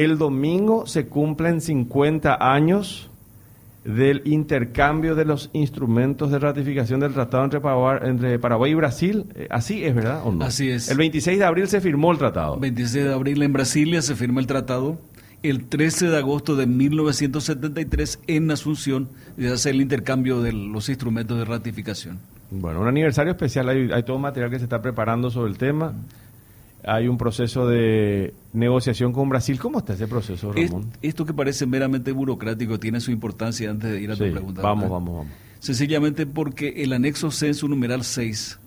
El domingo se cumplen 50 años del intercambio de los instrumentos de ratificación del tratado entre Paraguay, entre Paraguay y Brasil. Eh, así es, ¿verdad? ¿O no? Así es. El 26 de abril se firmó el tratado. 26 de abril en Brasilia se firma el tratado. El 13 de agosto de 1973 en Asunción se hace el intercambio de los instrumentos de ratificación. Bueno, un aniversario especial. Hay, hay todo material que se está preparando sobre el tema hay un proceso de negociación con Brasil. ¿Cómo está ese proceso, Ramón? esto que parece meramente burocrático tiene su importancia antes de ir a tu pregunta. Vamos, vamos, vamos. Sencillamente porque el anexo C en su numeral 6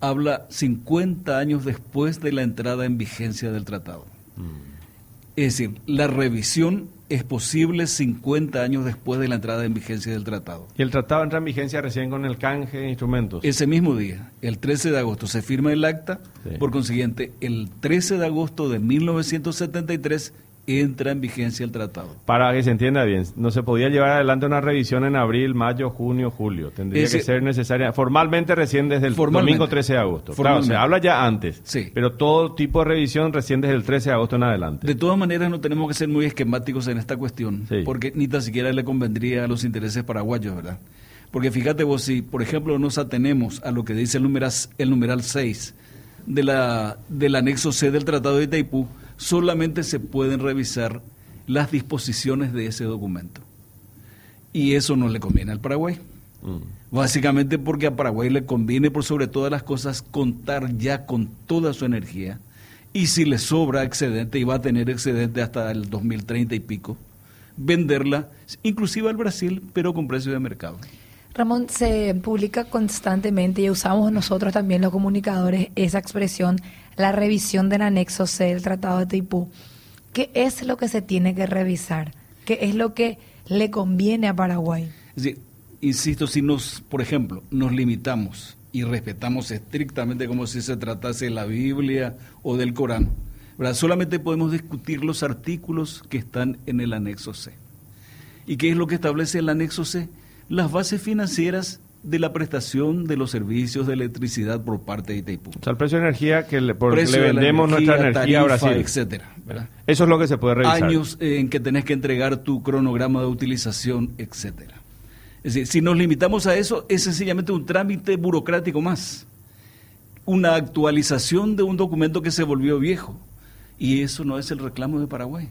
habla 50 años después de la entrada en vigencia del tratado. Mm. Es decir, la revisión es posible 50 años después de la entrada en vigencia del tratado. ¿Y el tratado entra en vigencia recién con el canje de instrumentos? Ese mismo día, el 13 de agosto, se firma el acta. Por consiguiente, el 13 de agosto de 1973 entra en vigencia el tratado. Para que se entienda bien, no se podía llevar adelante una revisión en abril, mayo, junio, julio. Tendría que ser necesaria formalmente recién desde el domingo 13 de agosto. Claro, se habla ya antes, sí. pero todo tipo de revisión recién desde el 13 de agosto en adelante. De todas maneras, no tenemos que ser muy esquemáticos en esta cuestión, porque ni tan siquiera le convendría a los intereses paraguayos, ¿verdad? Porque fíjate vos, si por ejemplo nos atenemos a lo que dice el numeral, el numeral 6 de la, del anexo C del Tratado de Itaipú, solamente se pueden revisar las disposiciones de ese documento. Y eso no le conviene al Paraguay. Mm. Básicamente porque a Paraguay le conviene por sobre todas las cosas contar ya con toda su energía. Y si le sobra excedente, y va a tener excedente hasta el 2030 y pico, venderla, inclusive al Brasil, pero con precio de mercado. Ramón, se publica constantemente y usamos nosotros también los comunicadores esa expresión la revisión del anexo C del Tratado de Tipú. ¿Qué es lo que se tiene que revisar? ¿Qué es lo que le conviene a Paraguay? insisto, si nos, por ejemplo, nos limitamos y respetamos estrictamente como si se tratase de la Biblia o del Corán, solamente podemos discutir los artículos que están en el anexo C. ¿Y qué es lo que establece el anexo C? Las bases financieras de la prestación de los servicios de electricidad por parte de Itaipú. O sea, el precio de energía que le, vendemos nuestra energía a Brasil. etcétera. Eso es lo que se puede revisar. Años en que tenés que entregar tu cronograma de utilización, etcétera. Es decir, si nos limitamos a eso, es sencillamente un trámite burocrático más. Una actualización de un documento que se volvió viejo. Y eso no es el reclamo de Paraguay.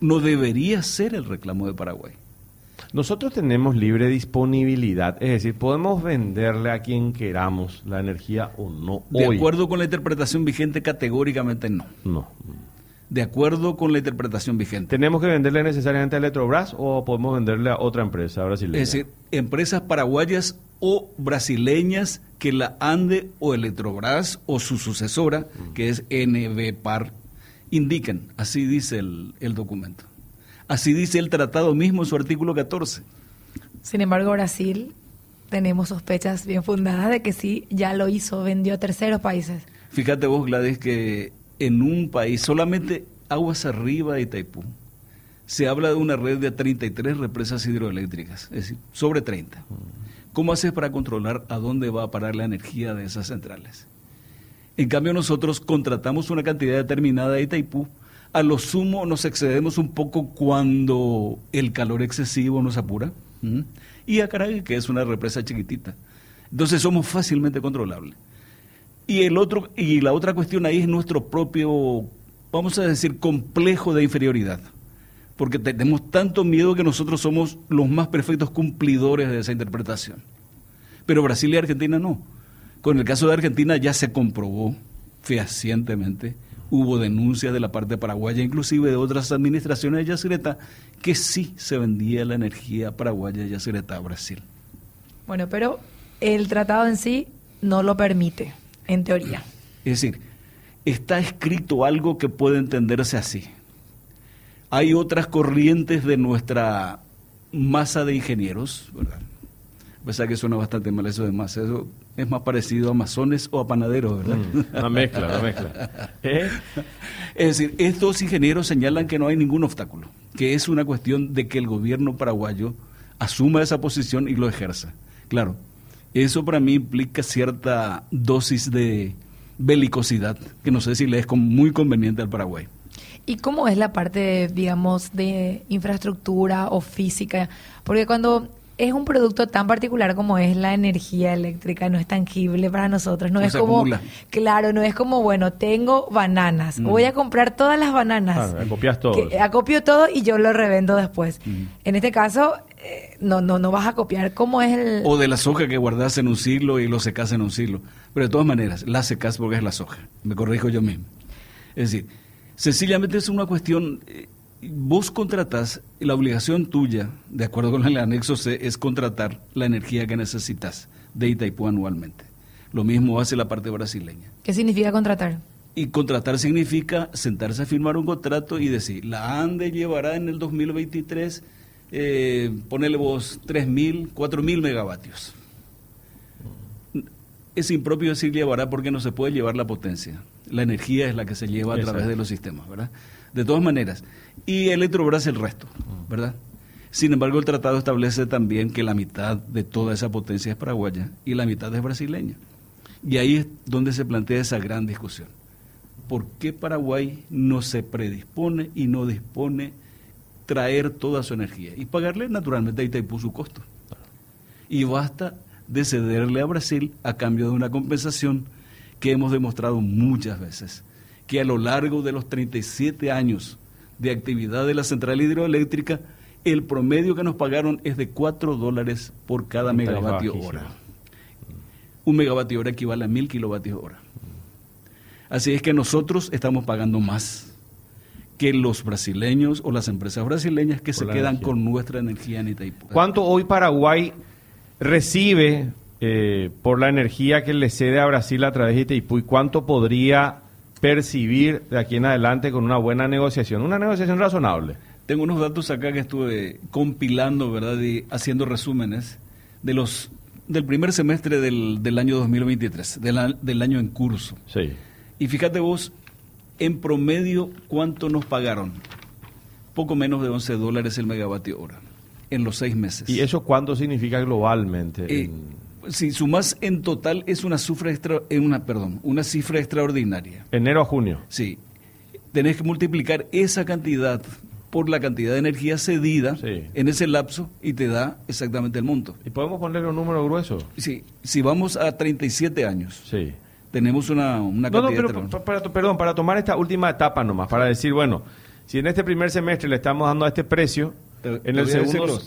No debería ser el reclamo de Paraguay. Nosotros tenemos libre disponibilidad, es decir, podemos venderle a quien queramos la energía o no. De acuerdo con la interpretación vigente, categóricamente no. No. De acuerdo con la interpretación vigente. ¿Tenemos que venderle necesariamente a Electrobras o podemos venderle a otra empresa brasileña? Es decir, empresas paraguayas o brasileñas que la ANDE o Electrobras o su sucesora, mm. que es NBPAR, indiquen. Así dice el documento. Así dice el tratado mismo en su artículo 14. Sin embargo, Brasil tenemos sospechas bien fundadas de que sí, ya lo hizo, vendió a terceros países. Fíjate vos, Gladys, que en un país, solamente aguas arriba de Itaipú, se habla de una red de 33 represas hidroeléctricas, es decir, sobre 30. ¿Cómo haces para controlar a dónde va a parar la energía de esas centrales? En cambio, nosotros contratamos una cantidad determinada de Itaipú a lo sumo nos excedemos un poco cuando el calor excesivo nos apura. Y a Caracas, que es una represa chiquitita. Entonces somos fácilmente controlables. Y, el otro, y la otra cuestión ahí es nuestro propio, vamos a decir, complejo de inferioridad. Porque tenemos tanto miedo que nosotros somos los más perfectos cumplidores de esa interpretación. Pero Brasil y Argentina no. Con el caso de Argentina ya se comprobó fehacientemente hubo denuncias de la parte paraguaya, inclusive de otras administraciones de Yacyretá, que sí se vendía la energía paraguaya de Yacyretá a Brasil. Bueno, pero el tratado en sí no lo permite, en teoría. Es decir, está escrito algo que puede entenderse así. Hay otras corrientes de nuestra masa de ingenieros, ¿verdad? A pesar que suena bastante mal eso de masa, eso es más parecido a masones o a panaderos, ¿verdad? Mm, una mezcla, una mezcla. ¿Eh? Es decir, estos ingenieros señalan que no hay ningún obstáculo, que es una cuestión de que el gobierno paraguayo asuma esa posición y lo ejerza. Claro, eso para mí implica cierta dosis de belicosidad, que no sé si le es muy conveniente al Paraguay. ¿Y cómo es la parte, digamos, de infraestructura o física? Porque cuando es un producto tan particular como es la energía eléctrica, no es tangible para nosotros, no, es como, claro, no es como, bueno, tengo bananas, mm. voy a comprar todas las bananas, acopias todo, acopio todo y yo lo revendo después. Mm. En este caso, eh, no, no, no vas a copiar cómo es el... O de la soja que guardas en un siglo y lo secas en un siglo, pero de todas maneras, la secas porque es la soja, me corrijo yo mismo. Es decir, sencillamente es una cuestión... Eh, vos contratás, la obligación tuya, de acuerdo con el anexo C, es contratar la energía que necesitas de Itaipú anualmente. Lo mismo hace la parte brasileña. ¿Qué significa contratar? Y contratar significa sentarse a firmar un contrato y decir, la ANDE llevará en el 2023, eh, ponele vos 3.000, 4.000 megavatios. Es impropio decir llevará porque no se puede llevar la potencia. La energía es la que se lleva a través de los sistemas, ¿verdad? De todas maneras, y Electrobras el resto, ¿verdad? Sin embargo, el tratado establece también que la mitad de toda esa potencia es paraguaya y la mitad es brasileña. Y ahí es donde se plantea esa gran discusión. ¿Por qué Paraguay no se predispone y no dispone traer toda su energía y pagarle naturalmente a Itaipú su costo? Y basta de cederle a Brasil a cambio de una compensación que hemos demostrado muchas veces, que a lo largo de los 37 años de actividad de la central hidroeléctrica, el promedio que nos pagaron es de 4 dólares por cada megavatio hora. Un megavatio hora equivale a mil kilovatios hora. Así es que nosotros estamos pagando más que los brasileños o las empresas brasileñas que se quedan con nuestra energía en Itaipú. ¿Cuánto hoy Paraguay recibe eh, por la energía que le cede a Brasil a través de Itaipú y cuánto podría percibir de aquí en adelante con una buena negociación, una negociación razonable. Tengo unos datos acá que estuve compilando, ¿verdad? Y haciendo resúmenes de los del primer semestre del, del año 2023, del, del año en curso. Sí. Y fíjate vos, en promedio, ¿cuánto nos pagaron? Poco menos de 11 dólares el megavatio hora en los seis meses. ¿Y eso cuánto significa globalmente? Eh, si sumas en total es una cifra extra, eh, una perdón, una cifra extraordinaria. Enero a junio. Sí. Tenés que multiplicar esa cantidad por la cantidad de energía cedida en ese lapso y te da exactamente el monto. ¿Y podemos ponerle un número grueso? Sí, si vamos a 37 años. Sí. Tenemos una, una cantidad no, pero para, perdón, para tomar esta última etapa nomás, para decir, bueno, si en este primer semestre le estamos dando a este precio, en el segundo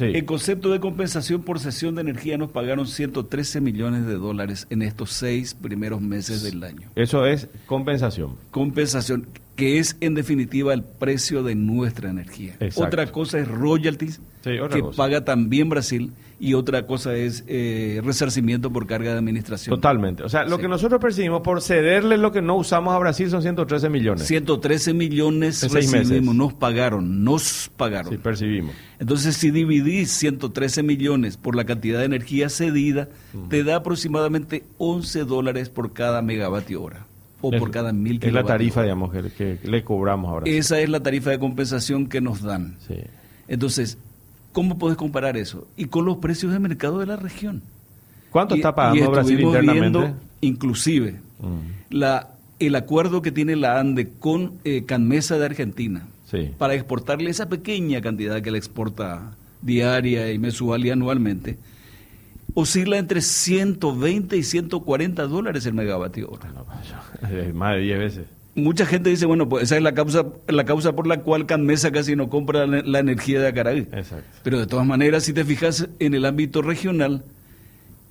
el concepto de compensación por cesión de energía nos pagaron 113 millones de dólares en estos seis primeros meses del año. Eso es compensación. Compensación, que es en definitiva el precio de nuestra energía. Otra cosa es royalties, que paga también Brasil y otra cosa es eh, resarcimiento por carga de administración. Totalmente. O sea, lo que nosotros percibimos por cederle lo que no usamos a Brasil son 113 millones. 113 millones recibimos, nos pagaron, nos pagaron. Sí, percibimos. Entonces, si dividís 113 millones por la cantidad de energía cedida, te da aproximadamente 11 dólares por cada megavatio hora o por cada mil Es la tarifa, digamos, que, le cobramos ahora. Esa es la tarifa de compensación que nos dan. Sí. Entonces, ¿Cómo puedes comparar eso? Y con los precios de mercado de la región. ¿Cuánto está pagando Brasil internamente? inclusive, mm. la, el acuerdo que tiene la ANDE con eh, Canmesa de Argentina para exportarle esa pequeña cantidad que le exporta diaria y mensual y anualmente, oscila entre 120 y 140 dólares el megavatio hora. Pues, más de 10 veces mucha gente dice, bueno, pues esa es la causa, la causa por la cual Canmesa casi no compra la, energía de Acaraí. Pero de todas maneras, si te fijas en el ámbito regional,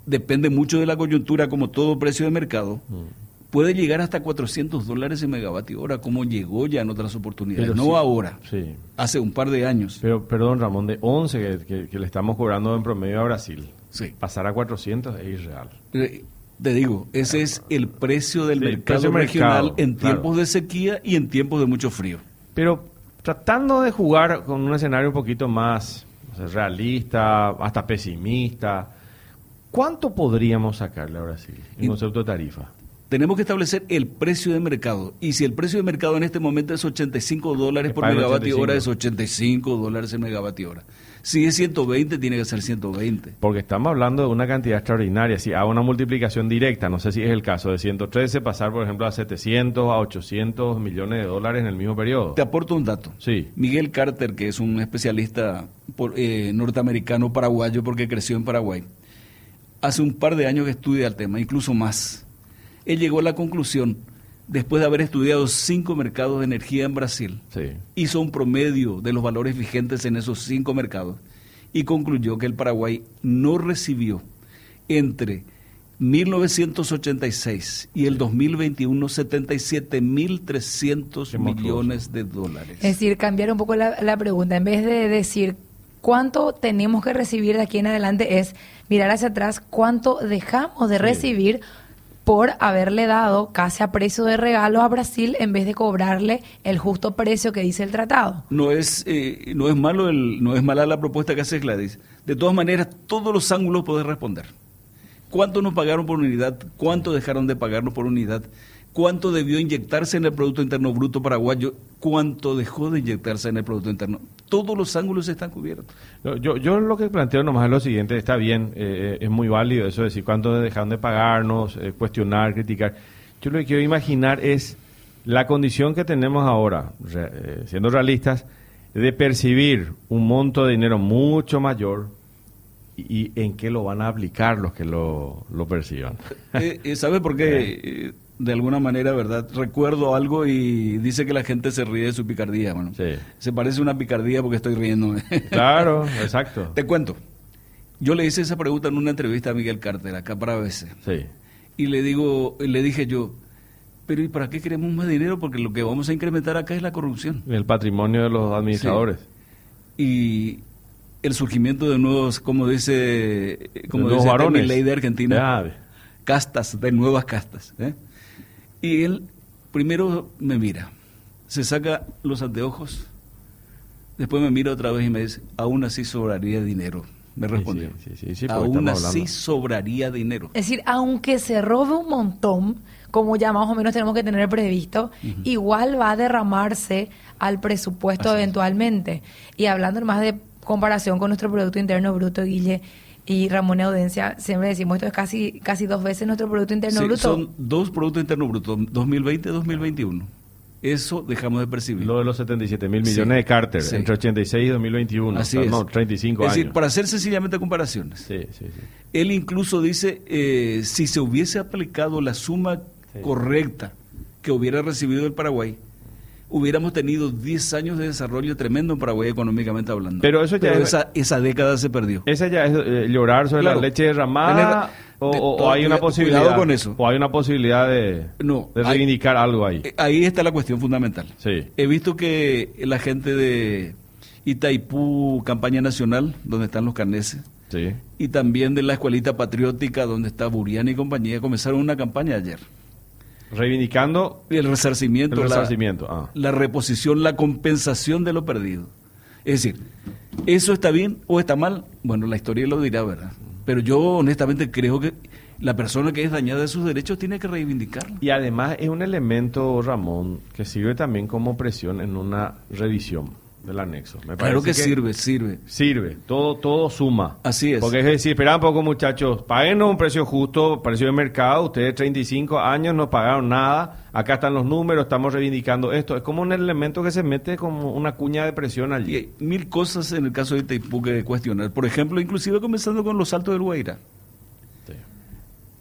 depende mucho de la coyuntura, como todo precio de mercado. Mm. Puede llegar hasta 400 dólares en megavatio hora, como llegó ya en otras oportunidades. no ahora, sí. hace un par de años. Pero, perdón, Ramón, de 11 que, le estamos cobrando en promedio a Brasil, pasar a 400 es irreal. Eh, te digo, ese es el precio del mercado regional en tiempos de sequía y en tiempos de mucho frío. Pero tratando de jugar con un escenario un poquito más realista, hasta pesimista, ¿cuánto podríamos sacarle a Brasil en concepto de tarifa? tenemos que establecer el precio de mercado. Y si el precio de mercado en este momento es 85 dólares por megavatio hora, es 85 dólares el megavatio hora. Si es 120, tiene que ser 120. Porque estamos hablando de una cantidad extraordinaria. Si hago una multiplicación directa, no sé si es el caso, de 113 pasar, por ejemplo, a 700, a 800 millones de dólares en el mismo periodo. Te aporto un dato. Sí. Miguel Carter, que es un especialista eh, norteamericano paraguayo porque creció en Paraguay, hace un par de años que estudia el tema, incluso más. Él llegó a la conclusión después de haber estudiado cinco mercados de energía en Brasil, hizo un promedio de los valores vigentes en esos cinco mercados y concluyó que el Paraguay no recibió entre 1986 y el 2021 77.300 millones de dólares. Es decir, cambiar un poco la, pregunta, en vez de decir cuánto tenemos que recibir de aquí en adelante, es mirar hacia atrás cuánto dejamos de recibir por haberle dado casi a precio de regalo a Brasil en vez de cobrarle el justo precio que dice el tratado. No es, eh, no es, malo el, no es mala la propuesta que hace Gladys. De todas maneras, todos los ángulos pueden responder. ¿Cuánto nos pagaron por unidad? ¿Cuánto dejaron de pagarnos por unidad? Cuánto debió inyectarse en el Producto Interno Bruto paraguayo, cuánto dejó de inyectarse en el Producto Interno. Todos los ángulos están cubiertos. Yo, yo lo que planteo nomás es lo siguiente, está bien, eh, es muy válido eso de decir cuánto dejaron de pagarnos, eh, cuestionar, criticar. Yo lo que quiero imaginar es la condición que tenemos ahora, eh, siendo realistas, de percibir un monto de dinero mucho mayor y, en qué lo van a aplicar los que lo, lo perciban. ¿Sabe por qué? de alguna manera, ¿verdad? Recuerdo algo y dice que la gente se ríe de su picardía. Bueno, se parece una picardía porque estoy riendo. Claro, exacto. Te cuento. Yo le hice esa pregunta en una entrevista a Miguel Carter, acá para ABC. Sí. Y le digo, le dije yo, pero ¿y para qué queremos más dinero? Porque lo que vamos a incrementar acá es la corrupción. El patrimonio de los administradores. Y el surgimiento de nuevos, como dice, como dice varones. ley de Argentina, castas, de nuevas castas. ¿eh? Y él primero me mira, se saca los anteojos, después me mira otra vez y me dice, aún así sobraría dinero. Me respondió. aún así sobraría dinero. Es decir, aunque se robe un montón, como ya más o menos tenemos que tener previsto, igual va a derramarse al presupuesto eventualmente. Y hablando más de comparación con nuestro Producto Interno Bruto, Guille, y Ramón Audencia, siempre decimos esto es casi, casi dos veces nuestro Producto Interno Bruto. Son dos Productos Internos Brutos, 2020 y 2021. Eso dejamos de percibir. Lo de los 77 mil millones de Carter entre 86 y 2021. Así es. No, 35 es decir, para hacer sencillamente comparaciones. Sí, sí, Él incluso dice, eh, si se hubiese aplicado la suma correcta que hubiera recibido el Paraguay, hubiéramos tenido 10 años de desarrollo tremendo en Paraguay económicamente hablando. Pero eso ya esa, esa década se perdió. Esa ya es eh, llorar sobre la leche derramada o, hay una posibilidad con eso. o hay una posibilidad de, de reivindicar algo ahí. Eh, ahí está la cuestión fundamental. Sí. He visto que la gente de Itaipú Campaña Nacional, donde están los carneses, sí. y también de la Escuelita Patriótica, donde está Buriani y compañía, comenzaron una campaña ayer Reivindicando el resarcimiento, el resarcimiento. La, ah. la, reposición, la compensación de lo perdido. Es decir, ¿eso está bien o está mal? Bueno, la historia lo dirá, ¿verdad? Pero yo honestamente creo que la persona que es dañada de sus derechos tiene que reivindicarlo. Y además es un elemento, Ramón, que sirve también como presión en una revisión del anexo. Me claro que, sirve, sirve. Sirve, todo, todo suma. Así es. Porque es decir, espera un poco muchachos, paguen un precio justo, precio de mercado, ustedes 35 años no pagaron nada, acá están los números, estamos reivindicando esto. Es como un elemento que se mete como una cuña de presión allí. mil cosas en el caso de Itaipú que cuestionar. Por ejemplo, inclusive comenzando con los saltos del Guaira.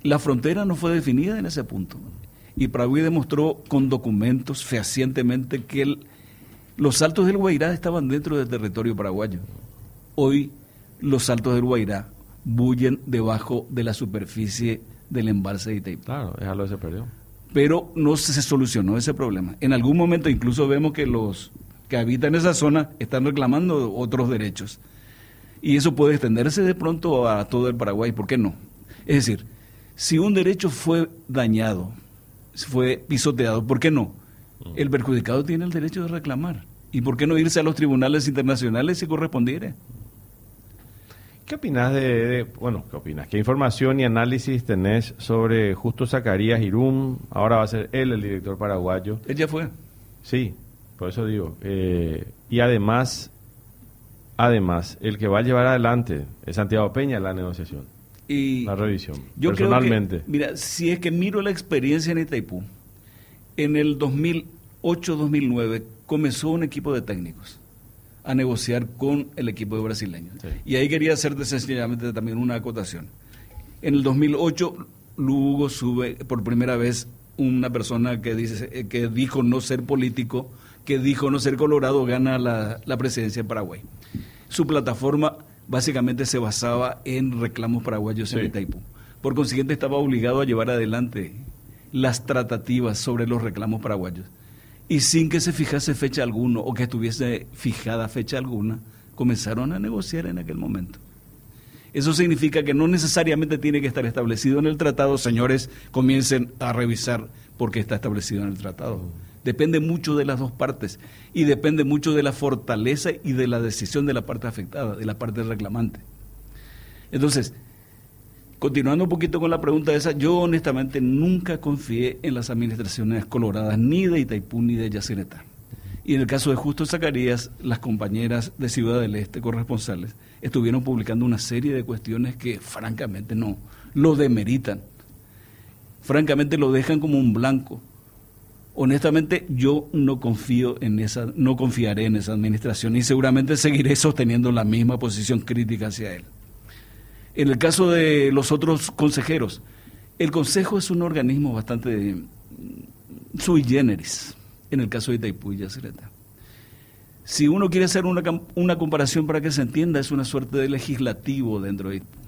La frontera no fue definida en ese punto. Y Paraguay demostró con documentos fehacientemente que el los saltos del Guairá estaban dentro del territorio paraguayo. Hoy los saltos del Guairá bullen debajo de la superficie del embalse de Itaipú. Claro, déjalo se perdió. Pero no se solucionó ese problema. En algún momento incluso vemos que los que habitan esa zona están reclamando otros derechos. Y eso puede extenderse de pronto a todo el Paraguay, ¿por qué no? Es decir, si un derecho fue dañado, fue pisoteado, ¿por qué no? el perjudicado tiene el derecho de reclamar. ¿Y por qué no irse a los tribunales internacionales si correspondiere? ¿Qué opinas de, bueno, qué opinas? ¿Qué información y análisis tenés sobre Justo Zacarías Irún? Ahora va a ser él el director paraguayo. Él ya fue. Sí, por eso digo. Eh, y además, además, el que va a llevar adelante es Santiago Peña la negociación. Y la revisión. Yo personalmente. mira, si es que miro la experiencia en Itaipú, en el 2008-2009 comenzó un equipo de técnicos a negociar con el equipo de brasileños. Y ahí quería hacerte sencillamente también una acotación. En el 2008, Lugo sube por primera vez una persona que, dice, que dijo no ser político, que dijo no ser colorado, gana la, presidencia en Paraguay. Su plataforma básicamente se basaba en reclamos paraguayos en Itaipú. Por consiguiente, estaba obligado a llevar adelante las tratativas sobre los reclamos paraguayos y sin que se fijase fecha alguna o que estuviese fijada fecha alguna, comenzaron a negociar en aquel momento. Eso significa que no necesariamente tiene que estar establecido en el tratado, señores, comiencen a revisar por qué está establecido en el tratado. Depende mucho de las dos partes y depende mucho de la fortaleza y de la decisión de la parte afectada, de la parte reclamante. Entonces, Continuando un poquito con la pregunta esa, yo honestamente nunca confié en las administraciones coloradas, ni de Itaipú ni de Yacyretá. Y en el caso de Justo Zacarías, las compañeras de Ciudad del Este, corresponsales, estuvieron publicando una serie de cuestiones que francamente no lo demeritan. Francamente lo dejan como un blanco. Honestamente, yo no confío en esa, no confiaré en esa administración y seguramente seguiré sosteniendo la misma posición crítica hacia él. En el caso de los otros consejeros, el consejo es un organismo bastante mm, sui generis, en el caso de Itaipú y Yacyretá. Si uno quiere hacer una, una, comparación para que se entienda, es una suerte de legislativo dentro de Itaipú.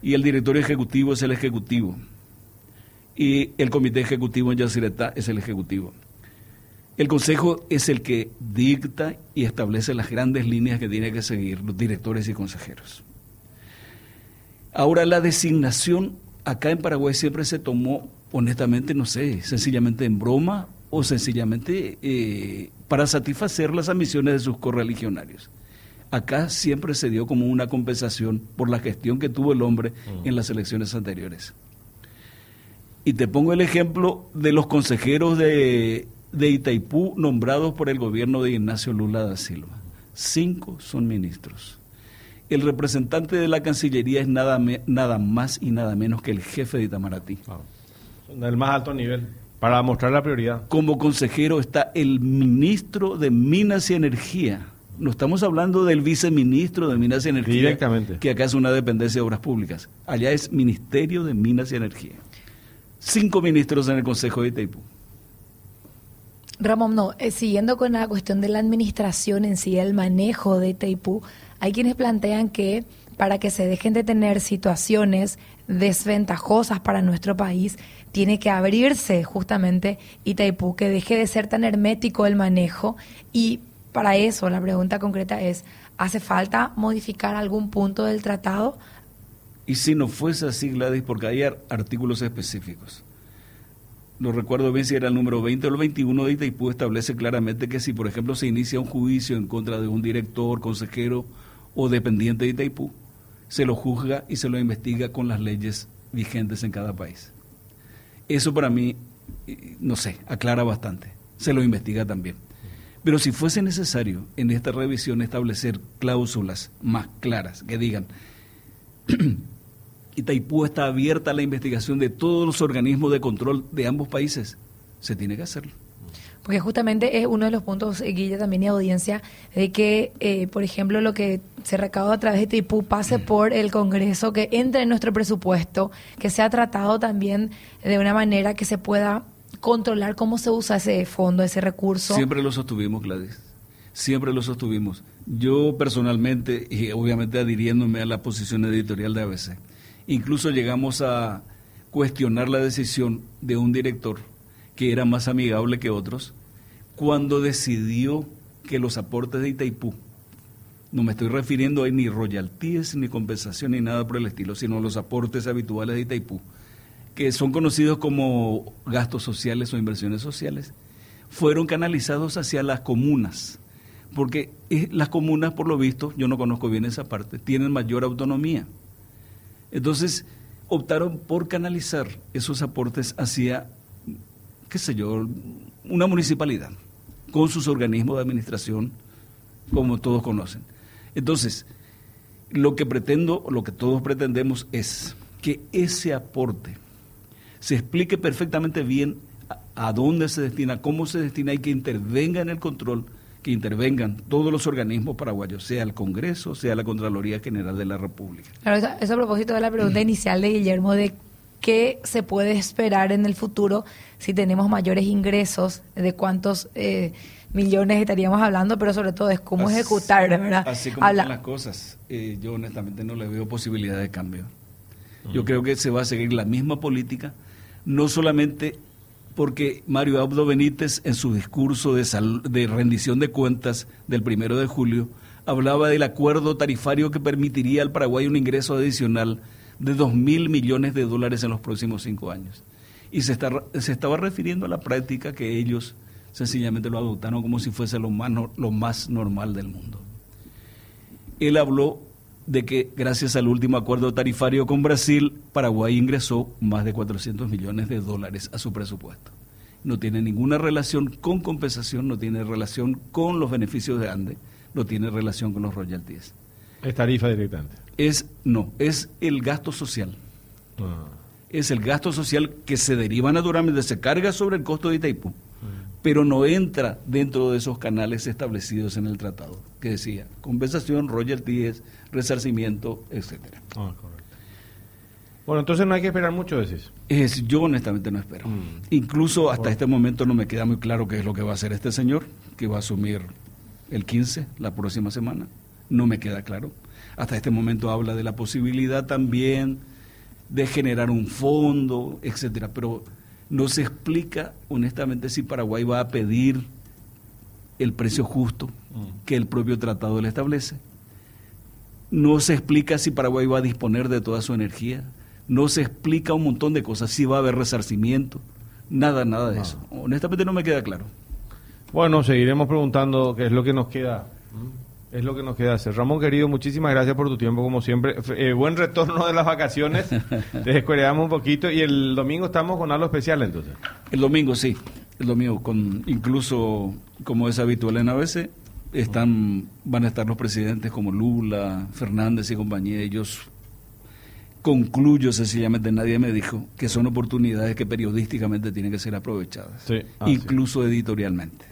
Y el directorio ejecutivo es el ejecutivo. Y el comité ejecutivo en Yacyretá es el ejecutivo. El consejo es el que dicta y establece las grandes líneas que tienen que seguir los directores y consejeros. Ahora, la designación acá en Paraguay siempre se tomó, honestamente, no sé, sencillamente en broma o sencillamente eh, para satisfacer las ambiciones de sus correligionarios. Acá siempre se dio como una compensación por la gestión que tuvo el hombre en las elecciones anteriores. Y te pongo el ejemplo de los consejeros de, de Itaipú nombrados por el gobierno de Ignacio Lula da Silva. Cinco son ministros el representante de la Cancillería es nada, nada más y nada menos que el jefe de Itamaraty. Del más alto nivel, para mostrar la prioridad. Como consejero está el ministro de Minas y Energía. No estamos hablando del viceministro de Minas y Energía, Directamente. que acá es una dependencia de obras públicas. Allá es Ministerio de Minas y Energía. Cinco ministros en el Consejo de Itaipú. Ramón, no, eh, siguiendo con la cuestión de la administración en sí, el manejo de Itaipú, hay quienes plantean que para que se dejen de tener situaciones desventajosas para nuestro país, tiene que abrirse justamente Itaipú, que deje de ser tan hermético el manejo. Y para eso la pregunta concreta es, ¿hace falta modificar algún punto del tratado? Y si no fuese así, Gladys, porque hay artículos específicos. No recuerdo bien si era el número 20 o el 21 de Itaipú, establece claramente que si, por ejemplo, se inicia un juicio en contra de un director, consejero o dependiente de Itaipú, se lo juzga y se lo investiga con las leyes vigentes en cada país. Eso para mí, no sé, aclara bastante. Se lo investiga también. Pero si fuese necesario en esta revisión establecer cláusulas más claras que digan, Itaipú está abierta a la investigación de todos los organismos de control de ambos países, se tiene que hacerlo. Porque justamente es uno de los puntos, eh, Guilla, también y audiencia, de que, eh, por ejemplo, lo que se recauda a través de TIPU pase mm. por el Congreso, que entre en nuestro presupuesto, que sea tratado también de una manera que se pueda controlar cómo se usa ese fondo, ese recurso. Siempre lo sostuvimos, Gladys. Siempre lo sostuvimos. Yo personalmente, y obviamente adhiriéndome a la posición editorial de ABC, incluso llegamos a cuestionar la decisión de un director que era más amigable que otros, cuando decidió que los aportes de Itaipú, no me estoy refiriendo a ni royalties, ni compensación, ni nada por el estilo, sino los aportes habituales de Itaipú, que son conocidos como gastos sociales o inversiones sociales, fueron canalizados hacia las comunas porque las comunas, por lo visto, yo no conozco bien esa parte, tienen mayor autonomía. Entonces, optaron por canalizar esos aportes hacia, qué sé yo, una municipalidad, con sus organismos de administración, como todos conocen. Entonces, lo que pretendo, lo que todos pretendemos es que ese aporte se explique perfectamente bien a, dónde se destina, cómo se destina y que intervenga en el control, que intervengan todos los organismos paraguayos, sea el Congreso, sea la Contraloría General de la República. Claro, eso, a propósito de la pregunta inicial de Guillermo de qué se puede esperar en el futuro si tenemos mayores ingresos, de cuántos eh, millones estaríamos hablando, pero sobre todo es cómo ejecutar, ¿verdad? Así como Habla las cosas, eh, yo honestamente no le veo posibilidad de cambio. Yo creo que se va a seguir la misma política, no solamente porque Mario Abdo Benítez en su discurso de, de rendición de cuentas del primero de julio hablaba del acuerdo tarifario que permitiría al Paraguay un ingreso adicional de dos mil millones de dólares en los próximos cinco años. Y se, está, se estaba refiriendo a la práctica que ellos sencillamente lo adoptaron como si fuese lo más, lo más normal del mundo. Él habló de que gracias al último acuerdo tarifario con Brasil, Paraguay ingresó más de 400 millones de dólares a su presupuesto. No tiene ninguna relación con compensación, no tiene relación con los beneficios de ANDE, no tiene relación con los royalties. ¿Es tarifa directamente? Es, no, es el gasto social. Ah. Es el gasto social que se deriva naturalmente, se carga sobre el costo de Itaipú pero no entra dentro de esos canales establecidos en el tratado, que decía compensación, royalties, resarcimiento, etcétera. Ah, bueno, entonces no hay que esperar mucho, decís. Es, yo honestamente no espero. Mm. Incluso hasta este momento no me queda muy claro qué es lo que va a hacer este señor, que va a asumir el 15, la próxima semana. No me queda claro. Hasta este momento habla de la posibilidad también de generar un fondo, etcétera, pero no se explica, honestamente, si Paraguay va a pedir el precio justo mm. que el propio tratado le establece. No se explica si Paraguay va a disponer de toda su energía. No se explica un montón de cosas, si va a haber resarcimiento. Nada, nada de eso. Honestamente no me queda claro. Bueno, seguiremos preguntando qué es lo que nos queda es lo que nos queda hacer. Ramón, querido, muchísimas gracias por tu tiempo, como siempre. Eh, buen retorno de las vacaciones. Te descuidamos un poquito. Y el domingo estamos con algo especial, entonces. El domingo, sí. El domingo, con incluso, como es habitual en ABC, están, van a estar los presidentes como Lula, Fernández y compañía. Ellos concluyo sencillamente, nadie me dijo que son oportunidades que periodísticamente tienen que ser aprovechadas, incluso editorialmente.